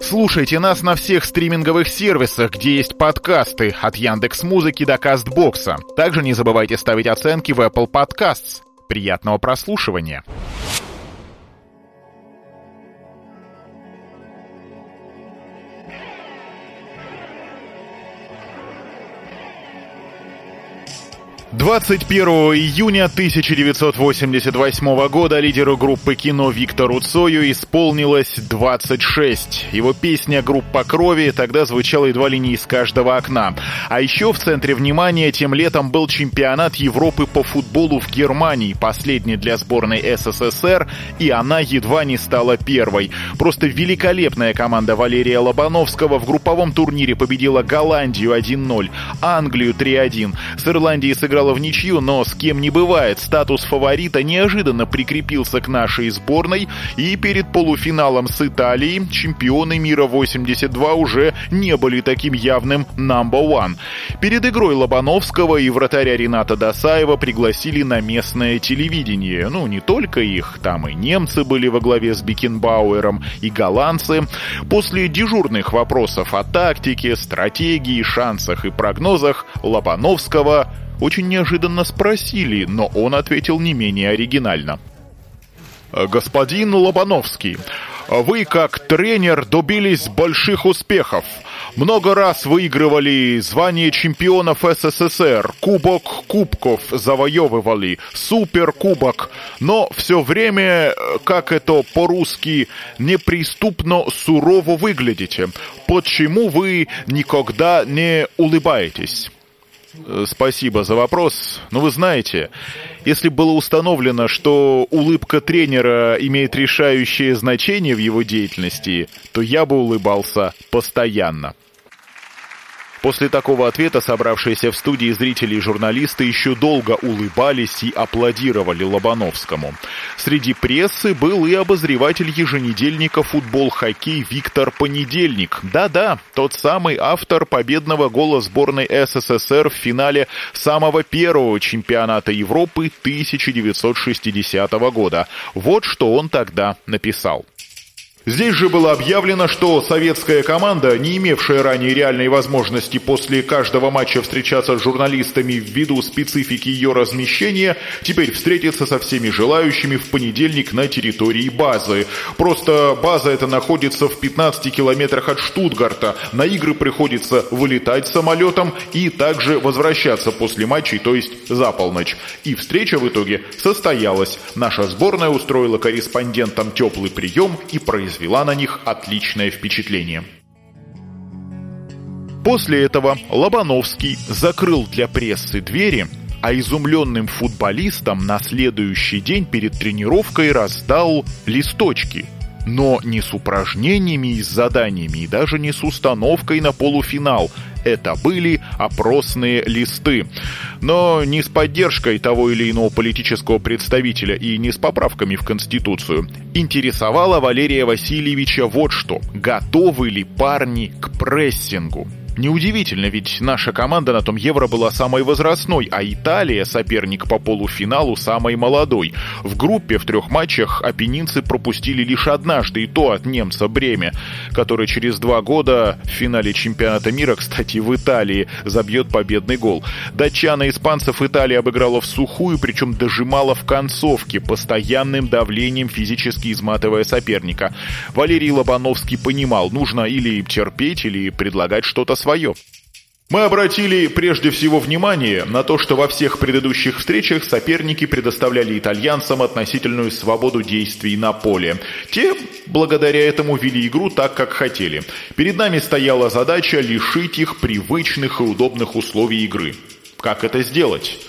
Слушайте нас на всех стриминговых сервисах, где есть подкасты, от Яндекс Музыки до Кастбокса. Также не забывайте ставить оценки в Apple Podcasts. Приятного прослушивания! 21 июня 1988 года лидеру группы кино Виктору Цою исполнилось 26. Его песня «Группа крови» тогда звучала едва ли не из каждого окна. А еще в центре внимания тем летом был чемпионат Европы по футболу в Германии, последний для сборной СССР, и она едва не стала первой. Просто великолепная команда Валерия Лобановского в групповом турнире победила Голландию 1-0, Англию 3-1. С Ирландией сыграл сыграла в ничью, но с кем не бывает, статус фаворита неожиданно прикрепился к нашей сборной, и перед полуфиналом с Италией чемпионы мира 82 уже не были таким явным number one. Перед игрой Лобановского и вратаря Рената Досаева пригласили на местное телевидение. Ну, не только их, там и немцы были во главе с Бикенбауэром, и голландцы. После дежурных вопросов о тактике, стратегии, шансах и прогнозах Лобановского очень неожиданно спросили, но он ответил не менее оригинально. «Господин Лобановский, вы как тренер добились больших успехов. Много раз выигрывали звание чемпионов СССР, кубок кубков завоевывали, суперкубок, но все время, как это по-русски, неприступно сурово выглядите. Почему вы никогда не улыбаетесь? Э, спасибо за вопрос. Но вы знаете, если было установлено, что улыбка тренера имеет решающее значение в его деятельности, то я бы улыбался постоянно. После такого ответа собравшиеся в студии зрители и журналисты еще долго улыбались и аплодировали Лобановскому. Среди прессы был и обозреватель еженедельника «Футбол-хоккей» Виктор Понедельник. Да-да, тот самый автор победного гола сборной СССР в финале самого первого чемпионата Европы 1960 года. Вот что он тогда написал. Здесь же было объявлено, что советская команда, не имевшая ранее реальной возможности после каждого матча встречаться с журналистами ввиду специфики ее размещения, теперь встретится со всеми желающими в понедельник на территории базы. Просто база эта находится в 15 километрах от Штутгарта. На игры приходится вылетать самолетом и также возвращаться после матчей, то есть за полночь. И встреча в итоге состоялась. Наша сборная устроила корреспондентам теплый прием и произвела произвела на них отличное впечатление. После этого Лобановский закрыл для прессы двери, а изумленным футболистам на следующий день перед тренировкой раздал листочки – но не с упражнениями и с заданиями, и даже не с установкой на полуфинал. Это были опросные листы. Но не с поддержкой того или иного политического представителя и не с поправками в Конституцию. Интересовало Валерия Васильевича вот что. Готовы ли парни к прессингу? Неудивительно, ведь наша команда на том Евро была самой возрастной, а Италия, соперник по полуфиналу, самой молодой. В группе в трех матчах апеннинцы пропустили лишь однажды, и то от немца Бреме, который через два года в финале чемпионата мира, кстати, в Италии, забьет победный гол. Датчан и испанцев Италия обыграла в сухую, причем дожимала в концовке, постоянным давлением физически изматывая соперника. Валерий Лобановский понимал, нужно или терпеть, или предлагать что-то свое. Мы обратили прежде всего внимание на то, что во всех предыдущих встречах соперники предоставляли итальянцам относительную свободу действий на поле. Те, благодаря этому, вели игру так, как хотели. Перед нами стояла задача лишить их привычных и удобных условий игры. Как это сделать?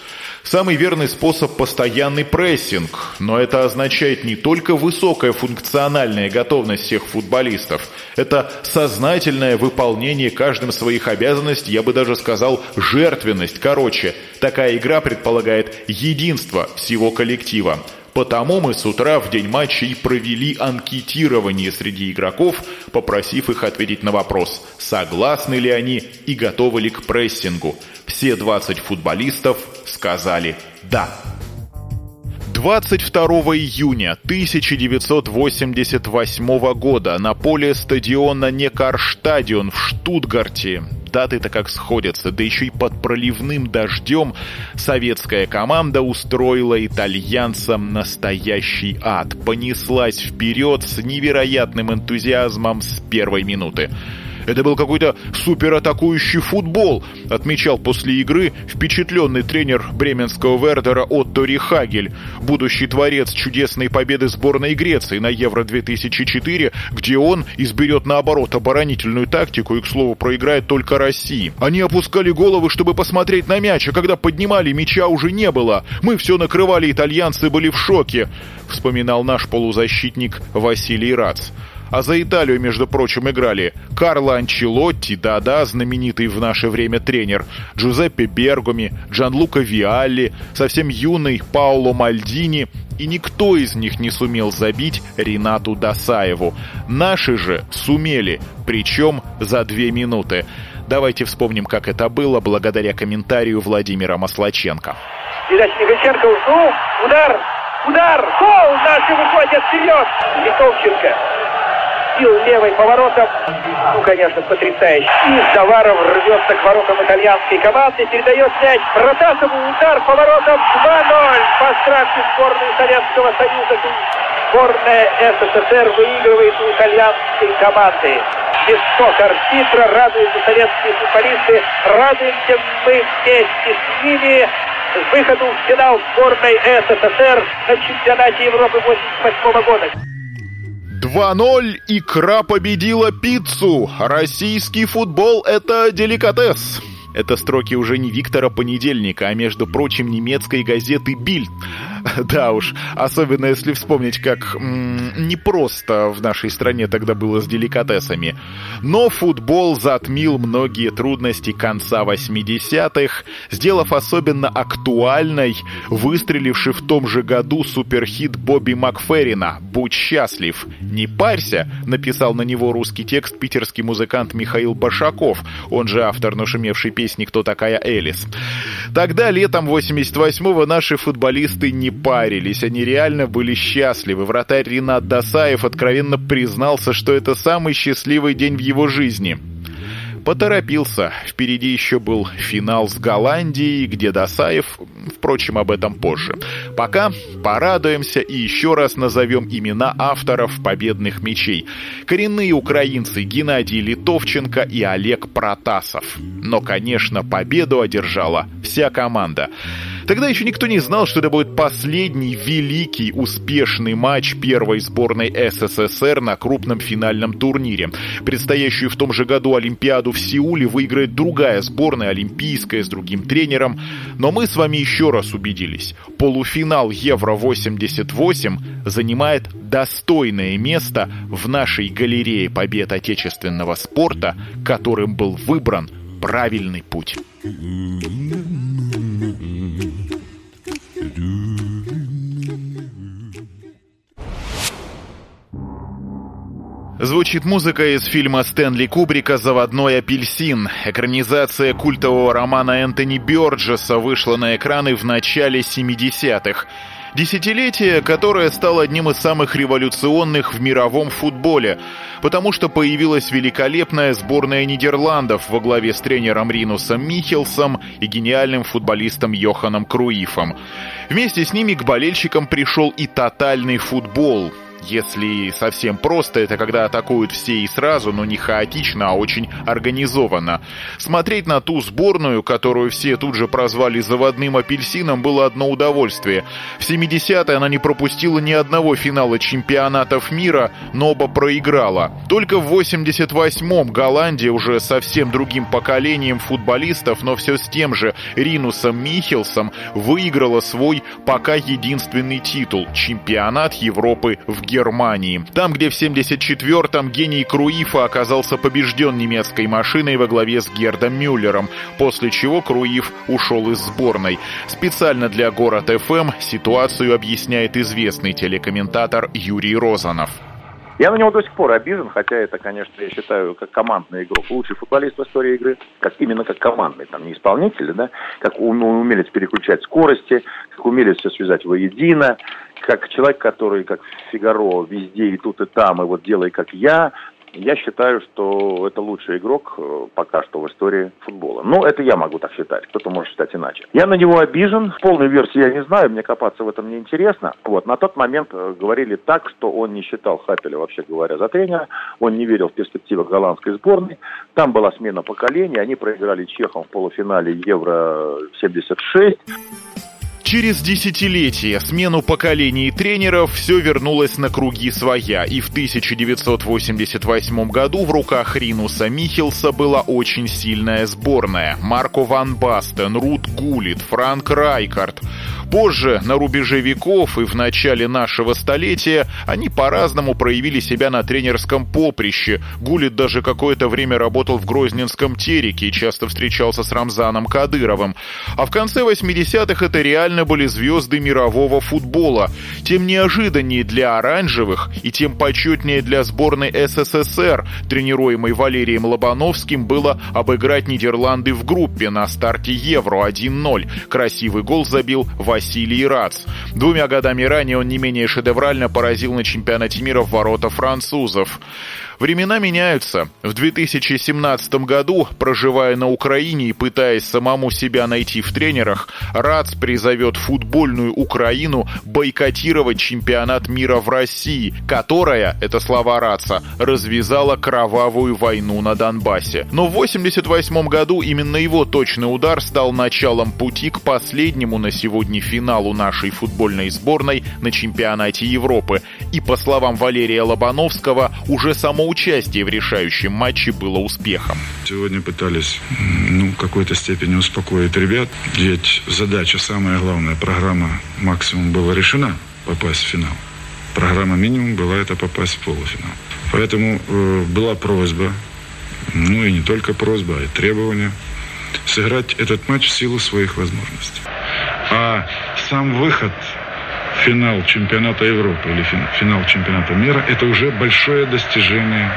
Самый верный способ – постоянный прессинг, но это означает не только высокая функциональная готовность всех футболистов, это сознательное выполнение каждым своих обязанностей, я бы даже сказал, жертвенность. Короче, такая игра предполагает единство всего коллектива. Потому мы с утра в день матча и провели анкетирование среди игроков, попросив их ответить на вопрос, согласны ли они и готовы ли к прессингу. Все 20 футболистов сказали «да». 22 июня 1988 года на поле стадиона Некарштадион в Штутгарте Даты-то как сходятся, да еще и под проливным дождем советская команда устроила итальянцам настоящий ад. Понеслась вперед с невероятным энтузиазмом с первой минуты. Это был какой-то суператакующий футбол, отмечал после игры впечатленный тренер бременского Вердера Отто Рихагель, будущий творец чудесной победы сборной Греции на Евро-2004, где он изберет наоборот оборонительную тактику и, к слову, проиграет только России. Они опускали головы, чтобы посмотреть на мяч, а когда поднимали, мяча уже не было. Мы все накрывали, итальянцы были в шоке, вспоминал наш полузащитник Василий Рац. А за Италию, между прочим, играли Карло Анчелотти, да-да, знаменитый в наше время тренер, Джузеппе Бергоми, Джанлука Виалли, совсем юный Пауло Мальдини, и никто из них не сумел забить Ренату Досаеву. Наши же сумели, причем за две минуты. Давайте вспомним, как это было, благодаря комментарию Владимира Маслаченко. Передача Михальченко, ну, удар, удар, гол, наши выходят вперед, Литовченко сил левой поворотом. Ну, конечно, потрясающе. И Заваров рвется к воротам итальянской команды. Передает мяч Протасову. Удар поворотом 2-0. По страшной сборной Советского Союза. Сборная СССР выигрывает у итальянской команды. Свисток арбитра. Радуются советские футболисты. Радуемся мы вместе с ними выходу в финал сборной СССР на чемпионате Европы 88 года. 2-0. Икра победила пиццу. Российский футбол – это деликатес. Это строки уже не Виктора Понедельника, а, между прочим, немецкой газеты «Бильд». Да уж, особенно если вспомнить, как м- непросто в нашей стране тогда было с деликатесами. Но футбол затмил многие трудности конца 80-х, сделав особенно актуальной выстреливший в том же году суперхит Бобби Макферрина «Будь счастлив, не парься», написал на него русский текст питерский музыкант Михаил Башаков, он же автор нашумевшей песни «Кто такая Элис». Тогда, летом 88-го, наши футболисты не парились, они реально были счастливы. Вратарь Ринат Досаев откровенно признался, что это самый счастливый день в его жизни. Поторопился. Впереди еще был финал с Голландией, где Досаев, впрочем, об этом позже. Пока порадуемся и еще раз назовем имена авторов победных мечей. Коренные украинцы Геннадий Литовченко и Олег Протасов. Но, конечно, победу одержала вся команда. Тогда еще никто не знал, что это будет последний великий успешный матч первой сборной СССР на крупном финальном турнире. Предстоящую в том же году Олимпиаду в Сеуле выиграет другая сборная, олимпийская, с другим тренером. Но мы с вами еще раз убедились. Полуфинал Евро-88 занимает достойное место в нашей галерее побед отечественного спорта, которым был выбран правильный путь. Звучит музыка из фильма Стэнли Кубрика «Заводной апельсин». Экранизация культового романа Энтони Бёрджеса вышла на экраны в начале 70-х. Десятилетие, которое стало одним из самых революционных в мировом футболе, потому что появилась великолепная сборная Нидерландов во главе с тренером Ринусом Михелсом и гениальным футболистом Йоханом Круифом. Вместе с ними к болельщикам пришел и тотальный футбол – Если совсем просто, это когда атакуют все и сразу, но не хаотично, а очень организованно. Смотреть на ту сборную, которую все тут же прозвали заводным апельсином, было одно удовольствие. В 70-е она не пропустила ни одного финала чемпионатов мира, но оба проиграла. Только в 88-м Голландия уже совсем другим поколением футболистов, но все с тем же Ринусом Михелсом выиграла свой пока единственный титул – чемпионат Европы в Германии. Там, где в 74-м гений Круифа оказался побежден немецкой машиной во главе с Гердом Мюллером, после чего Круиф ушел из сборной. Специально для Город ФМ ситуацию объясняет известный телекомментатор Юрий Розанов. Я на него до сих пор обижен, хотя это, конечно, я считаю, как командный игрок. Лучший футболист в истории игры, как именно как командный, там не исполнитель, да, как умелец переключать скорости, как умелец все связать воедино, как человек, который, как Фигаро, везде и тут и там, и вот делай как я, я считаю, что это лучший игрок э, пока что в истории футбола. Но это я могу так считать, кто-то может считать иначе. Я на него обижен, полной версии я не знаю, мне копаться в этом не интересно. Вот, на тот момент э, говорили так, что он не считал Хапеля, вообще говоря, за тренера, он не верил в перспективы голландской сборной. Там была смена поколений, они проиграли Чехам в полуфинале Евро-76. Через десятилетия смену поколений тренеров все вернулось на круги своя, и в 1988 году в руках Ринуса Михелса была очень сильная сборная. Марко Ван Бастен, Рут Гулит, Франк Райкард. Позже, на рубеже веков и в начале нашего столетия, они по-разному проявили себя на тренерском поприще. Гулит даже какое-то время работал в Грозненском Тереке и часто встречался с Рамзаном Кадыровым. А в конце 80-х это реально были звезды мирового футбола. Тем неожиданнее для оранжевых и тем почетнее для сборной СССР, тренируемой Валерием Лобановским, было обыграть Нидерланды в группе на старте Евро 1-0. Красивый гол забил Василий Рац. Двумя годами ранее он не менее шедеврально поразил на чемпионате мира в ворота французов. Времена меняются. В 2017 году, проживая на Украине и пытаясь самому себя найти в тренерах, РАЦ призовет футбольную Украину бойкотировать чемпионат мира в России, которая, это слова РАЦа, развязала кровавую войну на Донбассе. Но в 1988 году именно его точный удар стал началом пути к последнему на сегодня финалу нашей футбольной сборной на чемпионате Европы. И по словам Валерия Лобановского, уже само участие в решающем матче было успехом. Сегодня пытались ну, в какой-то степени успокоить ребят, ведь задача самая главная, программа максимум была решена попасть в финал. Программа минимум была это попасть в полуфинал. Поэтому э, была просьба, ну и не только просьба, а и требование сыграть этот матч в силу своих возможностей. А сам выход финал чемпионата Европы или финал чемпионата мира, это уже большое достижение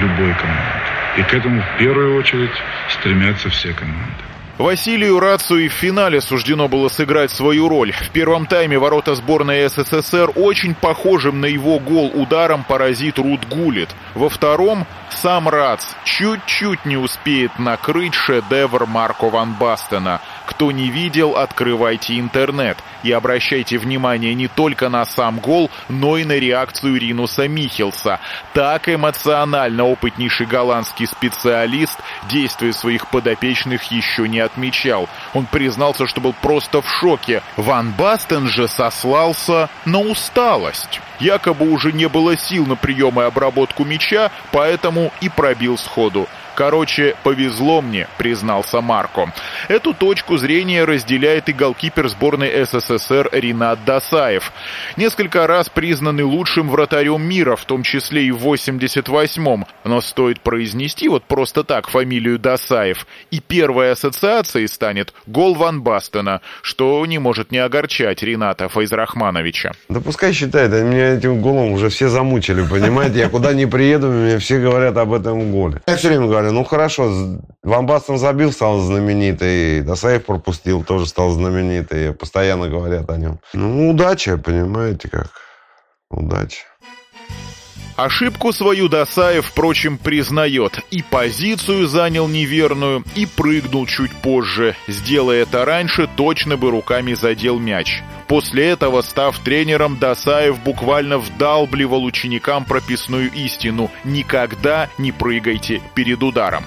любой команды. И к этому в первую очередь стремятся все команды. Василию Рацу и в финале суждено было сыграть свою роль. В первом тайме ворота сборной СССР очень похожим на его гол ударом поразит Рут Гулит. Во втором сам Рац чуть-чуть не успеет накрыть шедевр Марко Ван Бастена. Кто не видел, открывайте интернет и обращайте внимание не только на сам гол, но и на реакцию Ринуса Михелса. Так эмоционально опытнейший голландский специалист действия своих подопечных еще не отмечал. Он признался, что был просто в шоке. Ван Бастен же сослался на усталость. Якобы уже не было сил на прием и обработку мяча, поэтому и пробил сходу. Короче, повезло мне, признался Марко. Эту точку зрения разделяет и голкипер сборной СССР Ринат Дасаев. Несколько раз признанный лучшим вратарем мира, в том числе и в 88-м. Но стоит произнести вот просто так фамилию Дасаев, и первой ассоциацией станет гол Ван Бастена, что не может не огорчать Рената Файзрахмановича. Да пускай считает, меня этим голом уже все замучили, понимаете? Я куда не приеду, мне все говорят об этом голе. Я все время говорю, ну хорошо, Ван Бастен забил, стал знаменитый, Досаев пропустил, тоже стал знаменитый, постоянно говорят о нем. Ну, удача, понимаете как, удача. Ошибку свою Досаев, впрочем, признает. И позицию занял неверную, и прыгнул чуть позже. Сделая это раньше, точно бы руками задел мяч. После этого, став тренером, Досаев буквально вдалбливал ученикам прописную истину «Никогда не прыгайте перед ударом».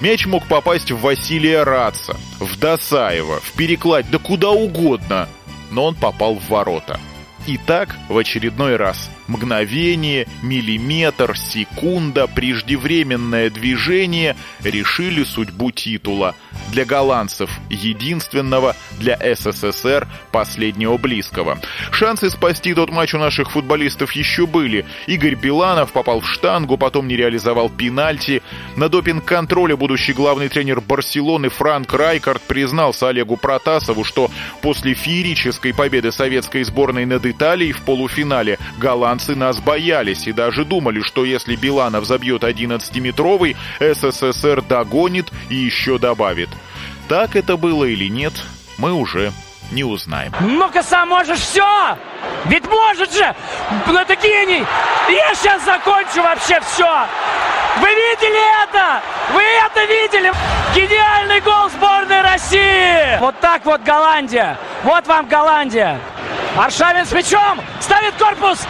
Мяч мог попасть в Василия Раца, в Досаева, в перекладь, да куда угодно, но он попал в ворота. И так в очередной раз – Мгновение, миллиметр, секунда, преждевременное движение решили судьбу титула. Для голландцев единственного, для СССР последнего близкого. Шансы спасти тот матч у наших футболистов еще были. Игорь Биланов попал в штангу, потом не реализовал пенальти. На допинг-контроле будущий главный тренер Барселоны Франк Райкард признался Олегу Протасову, что после феерической победы советской сборной над Италией в полуфинале голландцы нас боялись и даже думали, что если Биланов забьет 11-метровый, СССР догонит и еще добавит. Так это было или нет, мы уже не узнаем. Ну-ка сам можешь все! Ведь может же! Ну это гений! Я сейчас закончу вообще все! Вы видели это? Вы это видели? Гениальный гол сборной России! Вот так вот Голландия! Вот вам Голландия! Аршавин с мячом, ставит корпус.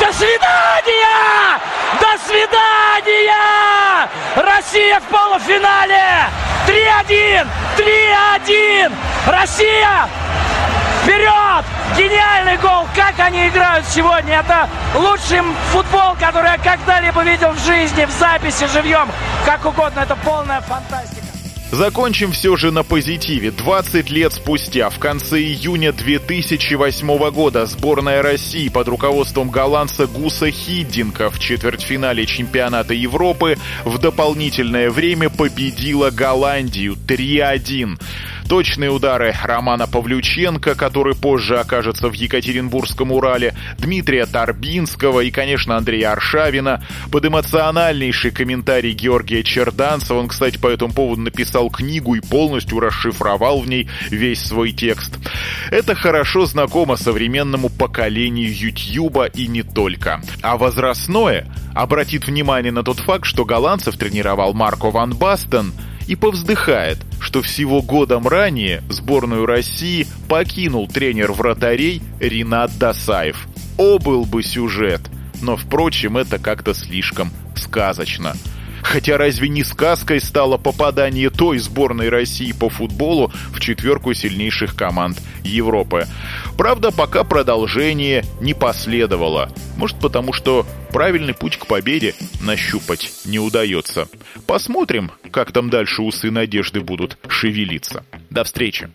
До свидания! До свидания! Россия в полуфинале! 3-1! 3-1! Россия! Вперед! Гениальный гол! Как они играют сегодня! Это лучший футбол, который я когда-либо видел в жизни, в записи, живьем. Как угодно, это полная фантастика. Закончим все же на позитиве. 20 лет спустя, в конце июня 2008 года, сборная России под руководством голландца Гуса Хиддинка в четвертьфинале чемпионата Европы в дополнительное время победила Голландию 3-1. Точные удары Романа Павлюченко, который позже окажется в Екатеринбургском Урале, Дмитрия Торбинского и, конечно, Андрея Аршавина. Под эмоциональнейший комментарий Георгия Черданцева, он, кстати, по этому поводу написал книгу и полностью расшифровал в ней весь свой текст. Это хорошо знакомо современному поколению Ютьюба и не только. А возрастное обратит внимание на тот факт, что голландцев тренировал Марко Ван Бастен – и повздыхает, что всего годом ранее сборную России покинул тренер вратарей Ринат Дасаев. О, был бы сюжет! Но, впрочем, это как-то слишком сказочно. Хотя разве не сказкой стало попадание той сборной России по футболу в четверку сильнейших команд Европы? Правда, пока продолжение не последовало. Может, потому что правильный путь к победе нащупать не удается. Посмотрим, как там дальше усы надежды будут шевелиться. До встречи!